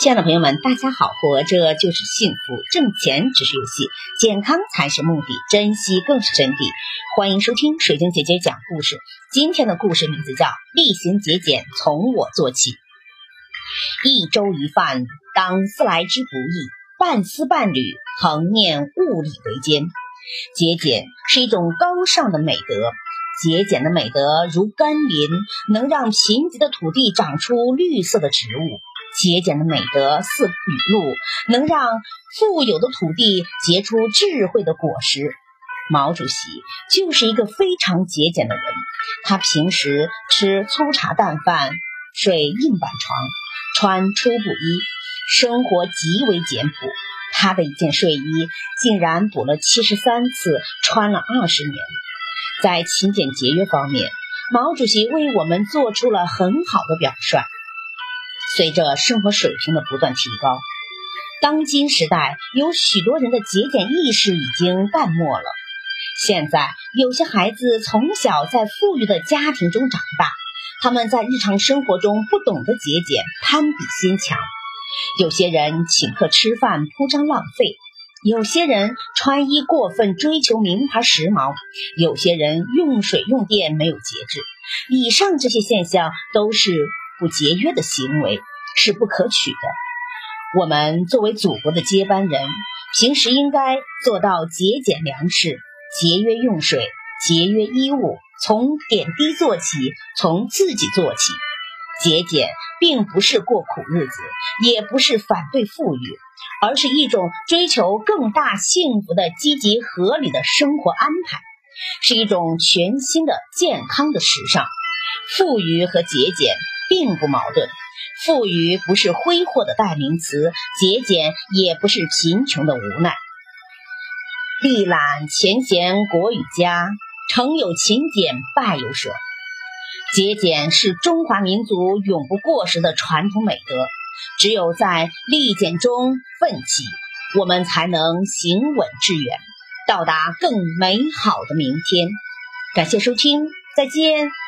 亲爱的朋友们，大家好！活着就是幸福，挣钱只是游戏，健康才是目的，珍惜更是真谛。欢迎收听水晶姐姐讲故事。今天的故事名字叫《厉行节俭，从我做起》。一粥一饭，当思来之不易；半丝半缕，恒念物力维艰。节俭是一种高尚的美德，节俭的美德如甘霖，能让贫瘠的土地长出绿色的植物。节俭的美德似雨露，能让富有的土地结出智慧的果实。毛主席就是一个非常节俭的人，他平时吃粗茶淡饭，睡硬板床，穿粗布衣，生活极为简朴。他的一件睡衣竟然补了七十三次，穿了二十年。在勤俭节约方面，毛主席为我们做出了很好的表率。随着生活水平的不断提高，当今时代有许多人的节俭意识已经淡漠了。现在有些孩子从小在富裕的家庭中长大，他们在日常生活中不懂得节俭，攀比心强。有些人请客吃饭铺张浪费，有些人穿衣过分追求名牌时髦，有些人用水用电没有节制。以上这些现象都是。不节约的行为是不可取的。我们作为祖国的接班人，平时应该做到节俭粮食、节约用水、节约衣物，从点滴做起，从自己做起。节俭并不是过苦日子，也不是反对富裕，而是一种追求更大幸福的积极合理的生活安排，是一种全新的健康的时尚。富裕和节俭。并不矛盾，富裕不是挥霍的代名词，节俭也不是贫穷的无奈。历览前贤国与家，成有勤俭，败有舍。节俭是中华民族永不过时的传统美德，只有在利俭中奋起，我们才能行稳致远，到达更美好的明天。感谢收听，再见。